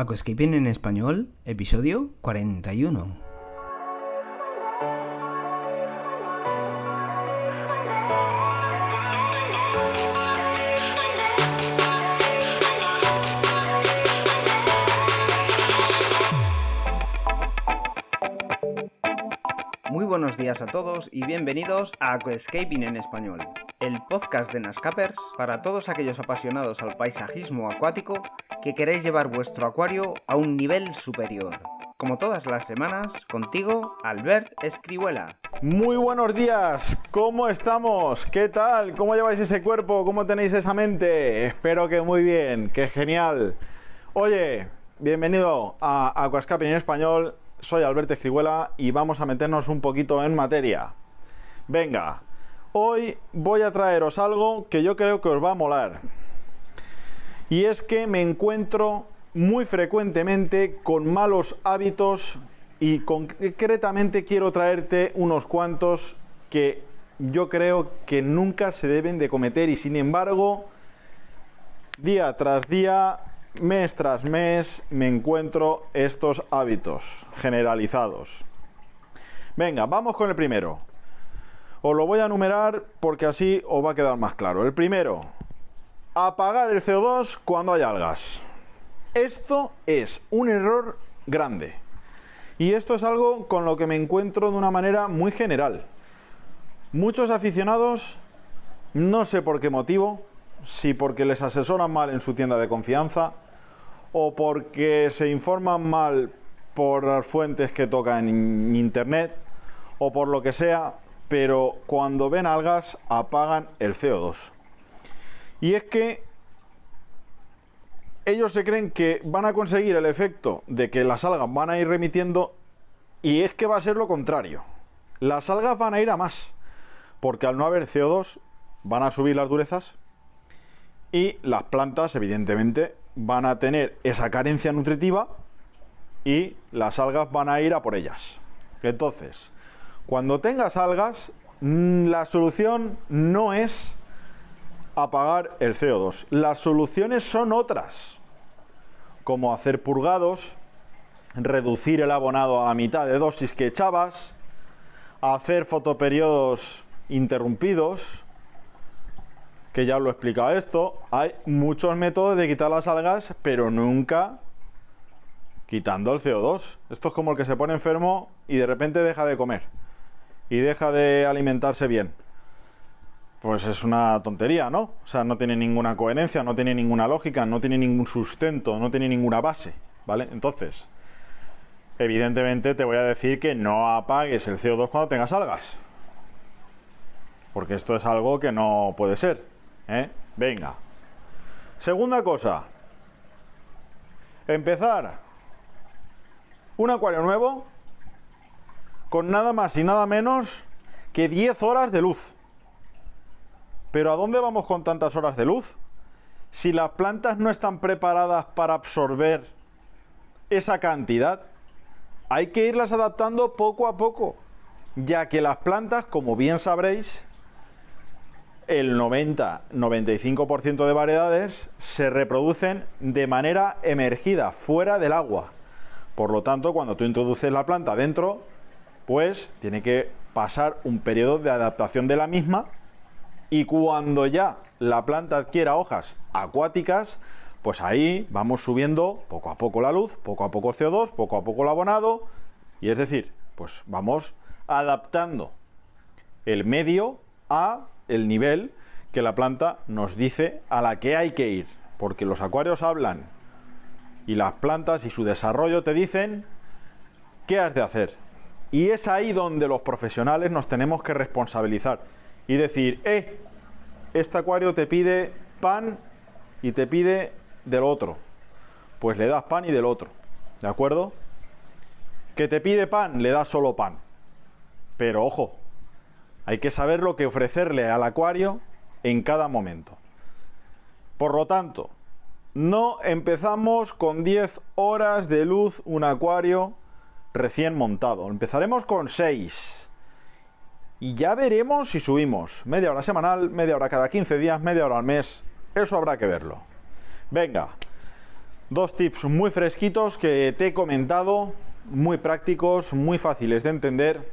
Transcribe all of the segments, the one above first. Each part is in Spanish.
Aquascaping en español, episodio 41. Muy buenos días a todos y bienvenidos a Aquascaping en español, el podcast de Nascapers para todos aquellos apasionados al paisajismo acuático que queréis llevar vuestro acuario a un nivel superior. Como todas las semanas, contigo, Albert Escribuela. Muy buenos días, ¿cómo estamos? ¿Qué tal? ¿Cómo lleváis ese cuerpo? ¿Cómo tenéis esa mente? Espero que muy bien, que genial. Oye, bienvenido a Aquascaping en español. Soy Albert Escribuela y vamos a meternos un poquito en materia. Venga, hoy voy a traeros algo que yo creo que os va a molar. Y es que me encuentro muy frecuentemente con malos hábitos y concretamente quiero traerte unos cuantos que yo creo que nunca se deben de cometer y sin embargo día tras día, mes tras mes me encuentro estos hábitos generalizados. Venga, vamos con el primero. Os lo voy a enumerar porque así os va a quedar más claro. El primero, apagar el CO2 cuando hay algas. Esto es un error grande. Y esto es algo con lo que me encuentro de una manera muy general. Muchos aficionados, no sé por qué motivo, si porque les asesoran mal en su tienda de confianza o porque se informan mal por las fuentes que tocan en internet o por lo que sea, pero cuando ven algas apagan el CO2. Y es que ellos se creen que van a conseguir el efecto de que las algas van a ir remitiendo y es que va a ser lo contrario. Las algas van a ir a más, porque al no haber CO2 van a subir las durezas y las plantas evidentemente van a tener esa carencia nutritiva y las algas van a ir a por ellas. Entonces, cuando tengas algas, mm, la solución no es apagar el CO2. Las soluciones son otras, como hacer purgados, reducir el abonado a la mitad de dosis que echabas, hacer fotoperiodos interrumpidos, que ya lo he explicado esto. Hay muchos métodos de quitar las algas, pero nunca quitando el CO2. Esto es como el que se pone enfermo y de repente deja de comer y deja de alimentarse bien pues es una tontería, ¿no? O sea, no tiene ninguna coherencia, no tiene ninguna lógica, no tiene ningún sustento, no tiene ninguna base, ¿vale? Entonces, evidentemente te voy a decir que no apagues el CO2 cuando tengas algas. Porque esto es algo que no puede ser, ¿eh? Venga. Segunda cosa. Empezar un acuario nuevo con nada más y nada menos que 10 horas de luz. Pero ¿a dónde vamos con tantas horas de luz? Si las plantas no están preparadas para absorber esa cantidad, hay que irlas adaptando poco a poco, ya que las plantas, como bien sabréis, el 90-95% de variedades se reproducen de manera emergida, fuera del agua. Por lo tanto, cuando tú introduces la planta dentro, pues tiene que pasar un periodo de adaptación de la misma y cuando ya la planta adquiera hojas acuáticas, pues ahí vamos subiendo poco a poco la luz, poco a poco CO2, poco a poco el abonado, y es decir, pues vamos adaptando el medio a el nivel que la planta nos dice a la que hay que ir, porque los acuarios hablan y las plantas y su desarrollo te dicen qué has de hacer. Y es ahí donde los profesionales nos tenemos que responsabilizar y decir, eh, este acuario te pide pan y te pide del otro. Pues le das pan y del otro. ¿De acuerdo? Que te pide pan, le das solo pan. Pero ojo, hay que saber lo que ofrecerle al acuario en cada momento. Por lo tanto, no empezamos con 10 horas de luz un acuario recién montado. Empezaremos con 6 y ya veremos si subimos media hora semanal, media hora cada 15 días, media hora al mes. Eso habrá que verlo. Venga, Dos tips muy fresquitos que te he comentado, muy prácticos, muy fáciles de entender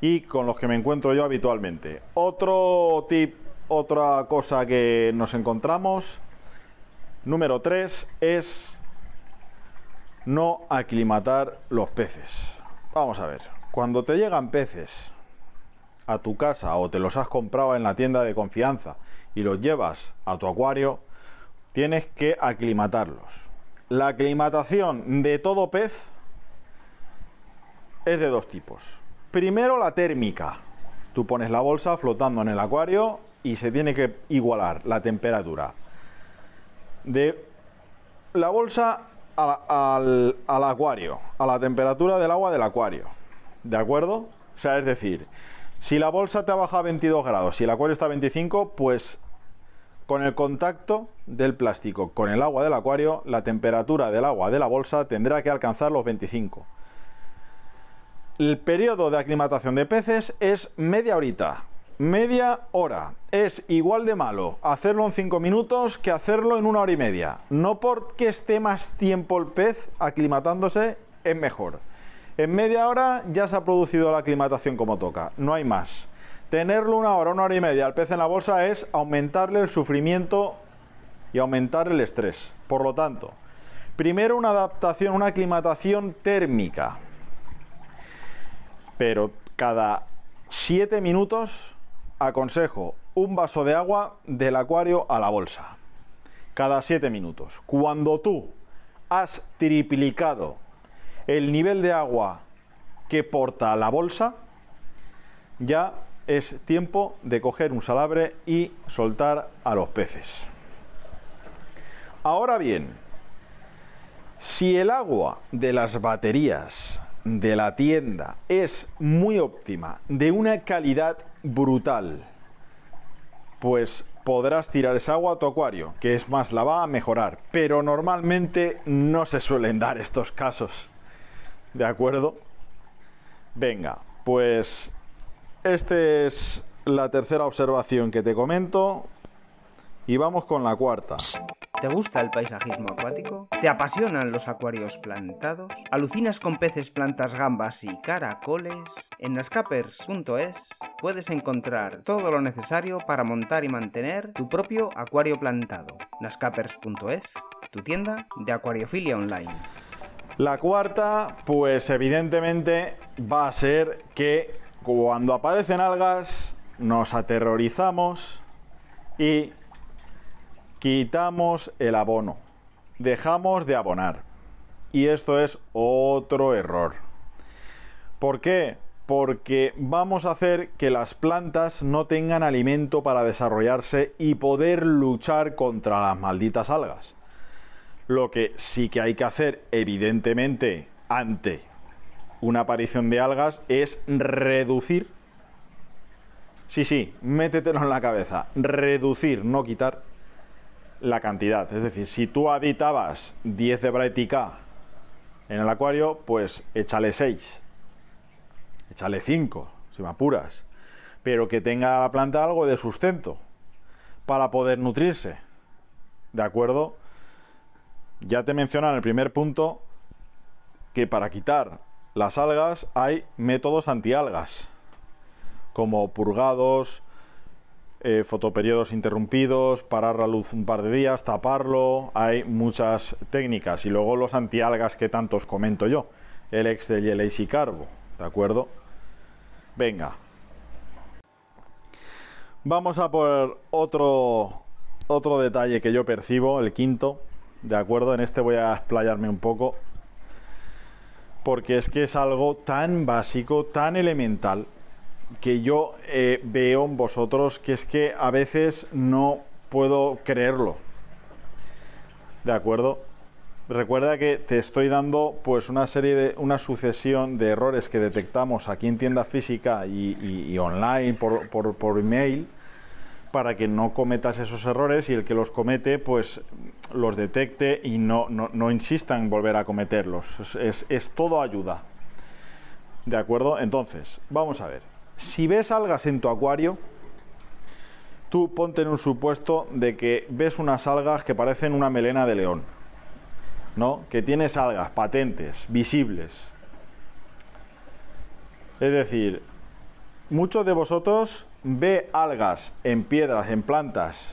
y con los que me encuentro yo habitualmente. Otro tip, otra cosa que nos encontramos, número 3, es no aclimatar los peces. Vamos a ver, cuando te llegan peces a tu casa o te los has comprado en la tienda de confianza y los llevas a tu acuario, tienes que aclimatarlos. La aclimatación de todo pez es de dos tipos. Primero la térmica. Tú pones la bolsa flotando en el acuario y se tiene que igualar la temperatura de la bolsa al, al, acuario, a la temperatura del agua del acuario. ¿De acuerdo? O sea, es decir, si la bolsa te baja a 22 grados, si el acuario está a 25, pues con el contacto del plástico con el agua del acuario, la temperatura del agua de la bolsa tendrá que alcanzar los 25. El periodo de aclimatación de peces es media horita. Media hora. Es igual de malo hacerlo en 5 minutos que hacerlo en una hora y media. No porque esté más tiempo el pez aclimatándose, es mejor. En media hora ya se ha producido la aclimatación como toca. No hay más. Tenerlo una hora, una hora y media al pez en la bolsa es aumentarle el sufrimiento y aumentar el estrés. Por lo tanto, primero una adaptación, una aclimatación térmica pero cada 7 minutos aconsejo un vaso de agua del acuario a la bolsa. Cada 7 minutos. Cuando tú has triplicado el nivel de agua que porta la bolsa, ya es tiempo de coger un salabre y soltar a los peces. Ahora bien, si el agua de las baterías de la tienda es muy óptima, de una calidad brutal, pues podrás tirar esa agua a tu acuario, que es más, la va a mejorar. Pero normalmente no se suelen dar estos casos. ¿De acuerdo? Venga, pues esta es la tercera observación que te comento. Y vamos con la cuarta. ¿Te gusta el paisajismo acuático? ¿Te apasionan los acuarios plantados? ¿Alucinas con peces, plantas, gambas y caracoles? En nascapers.es puedes encontrar todo lo necesario para montar y mantener tu propio acuario plantado. nascapers.es, tu tienda de acuariofilia online. La cuarta, pues evidentemente va a ser que cuando aparecen algas nos aterrorizamos y quitamos el abono, dejamos de abonar. Y esto es otro error. ¿Por qué? Porque vamos a hacer que las plantas no tengan alimento para desarrollarse y poder luchar contra las malditas algas. Lo que sí que hay que hacer, evidentemente, ante una aparición de algas es reducir. Sí, sí, métetelo en la cabeza. Reducir, no quitar la cantidad. Es decir, si tú aditabas 10 de Brighty en el acuario, pues échale 6. Échale 5, si me apuras. Pero que tenga la planta algo de sustento para poder nutrirse. ¿De acuerdo? Ya te mencioné en el primer punto que para quitar las algas hay métodos antialgas, como purgados, eh, fotoperiodos interrumpidos, parar la luz un par de días, taparlo, hay muchas técnicas. Y luego los antialgas que tantos comento yo, el ex de y Carbo, ¿de acuerdo? Venga. Vamos a por otro, otro detalle que yo percibo, el quinto, ¿de acuerdo? En este voy a explayarme un poco, porque es que es algo tan básico, tan elemental, que yo eh, veo en vosotros que es que a veces no puedo creerlo. ¿De acuerdo? Recuerda que te estoy dando pues una serie de una sucesión de errores que detectamos aquí en tienda física y, online por, por, email para que no cometas esos errores y el que los comete pues los detecte y no, no, insista en volver a cometerlos. Es, es todo ayuda. ¿De acuerdo? Entonces, vamos a ver si ves algas en tu acuario, tú ponte en un supuesto de que ves unas algas que parecen una melena de león. ¿no? Que tienes algas patentes, visibles. Es decir, muchos de vosotros ve algas en piedras, en plantas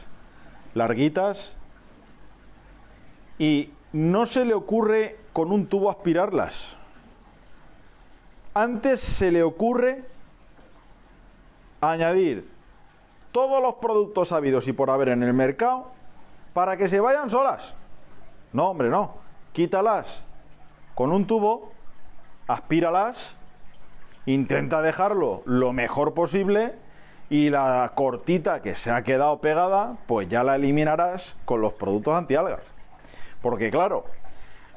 larguitas y no se le ocurre con un tubo aspirarlas. Antes se le ocurre añadir todos los productos habidos y por haber en el mercado para que se vayan solas. No, hombre, no. Quítalas con un tubo, aspíralas, intenta dejarlo lo mejor posible y la cortita que se ha quedado pegada, pues ya la eliminarás con los productos antialgas. Porque claro,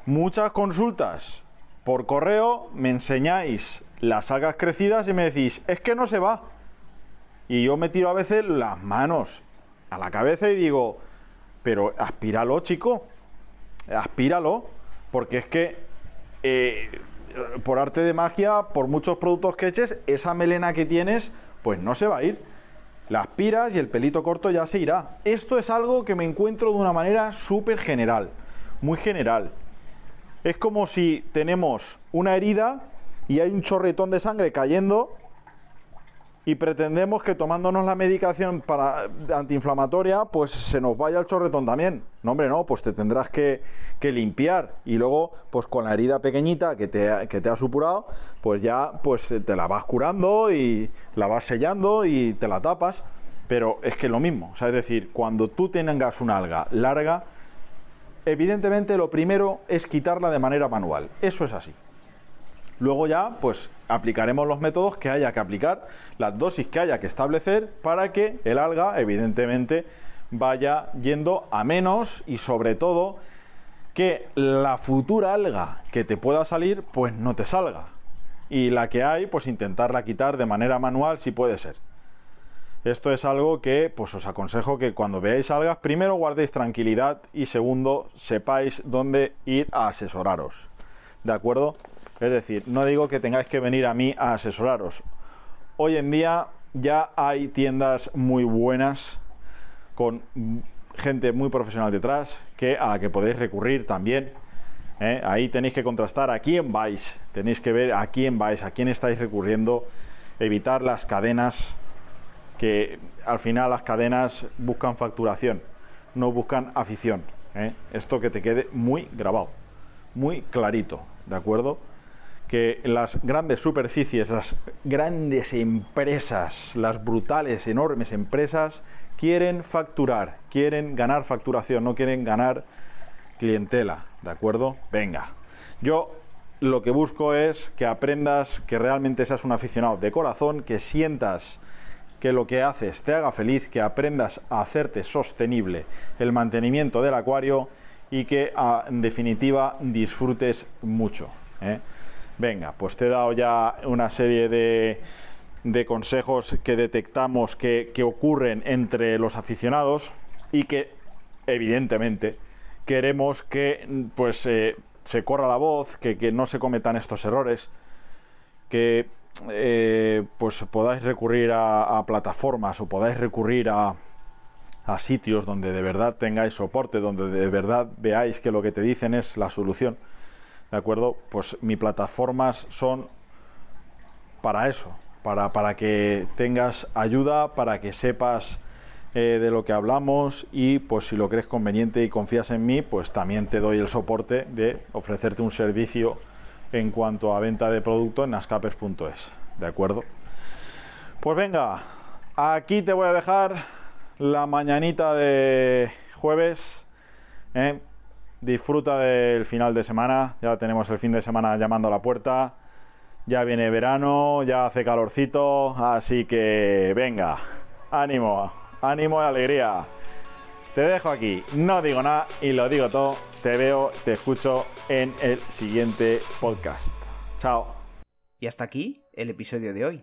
muchas consultas por correo me enseñáis las algas crecidas y me decís, es que no se va. Y yo me tiro a veces las manos a la cabeza y digo, pero aspíralo, chico, aspíralo, porque es que eh, por arte de magia, por muchos productos que eches, esa melena que tienes, pues no se va a ir. La aspiras y el pelito corto ya se irá. Esto es algo que me encuentro de una manera súper general, muy general. Es como si tenemos una herida y hay un chorretón de sangre cayendo y pretendemos que tomándonos la medicación para antiinflamatoria, pues se nos vaya el chorretón también. No, hombre, no, pues te tendrás que, limpiar y luego, pues con la herida pequeñita que te, ha supurado, pues ya pues te la vas curando y la vas sellando y te la tapas. Pero es que es lo mismo, o sea, es decir, cuando tú tengas una alga larga, evidentemente lo primero es quitarla de manera manual. Eso es así. Luego ya, pues aplicaremos los métodos que haya que aplicar, las dosis que haya que establecer para que el alga, evidentemente, vaya yendo a menos y sobre todo que la futura alga que te pueda salir, pues no te salga. Y la que hay, pues intentarla quitar de manera manual si puede ser. Esto es algo que pues os aconsejo que cuando veáis algas, primero guardéis tranquilidad y segundo, sepáis dónde ir a asesoraros. ¿De acuerdo? Es decir, no digo que tengáis que venir a mí a asesoraros. Hoy en día ya hay tiendas muy buenas con gente muy profesional detrás que a la que podéis recurrir también. ¿eh? Ahí tenéis que contrastar a quién vais, tenéis que ver a quién vais, a quién estáis recurriendo, evitar las cadenas, que al final las cadenas buscan facturación, no buscan afición. ¿eh? Esto que te quede muy grabado, muy clarito, ¿de acuerdo? Que las grandes superficies, las grandes empresas, las brutales, enormes empresas, quieren facturar, quieren ganar facturación, no quieren ganar clientela, ¿de acuerdo? Venga, yo lo que busco es que aprendas, que realmente seas un aficionado de corazón, que sientas que lo que haces te haga feliz, que aprendas a hacerte sostenible el mantenimiento del acuario y que en definitiva disfrutes mucho. ¿eh? Venga, pues te he dado ya una serie de, consejos que detectamos que, ocurren entre los aficionados y que evidentemente queremos que pues eh, se corra la voz, que, no se cometan estos errores, que eh, pues podáis recurrir a, plataformas o podáis recurrir a, a sitios donde de verdad tengáis soporte, donde de verdad veáis que lo que te dicen es la solución. ¿De acuerdo? Pues mis plataformas son para eso, para, para que tengas ayuda, para que sepas eh, de lo que hablamos y pues si lo crees conveniente y confías en mí, pues también te doy el soporte de ofrecerte un servicio en cuanto a venta de producto en nascapers.es, ¿de acuerdo? Pues venga, aquí te voy a dejar la mañanita de jueves. ¿eh? Disfruta del final de semana. Ya tenemos el fin de semana llamando a la puerta. Ya viene verano, ya hace calorcito. Así que venga, ánimo, ánimo y alegría. Te dejo aquí, no digo nada y lo digo todo. Te veo, te escucho en el siguiente podcast. Chao. Y hasta aquí el episodio de hoy.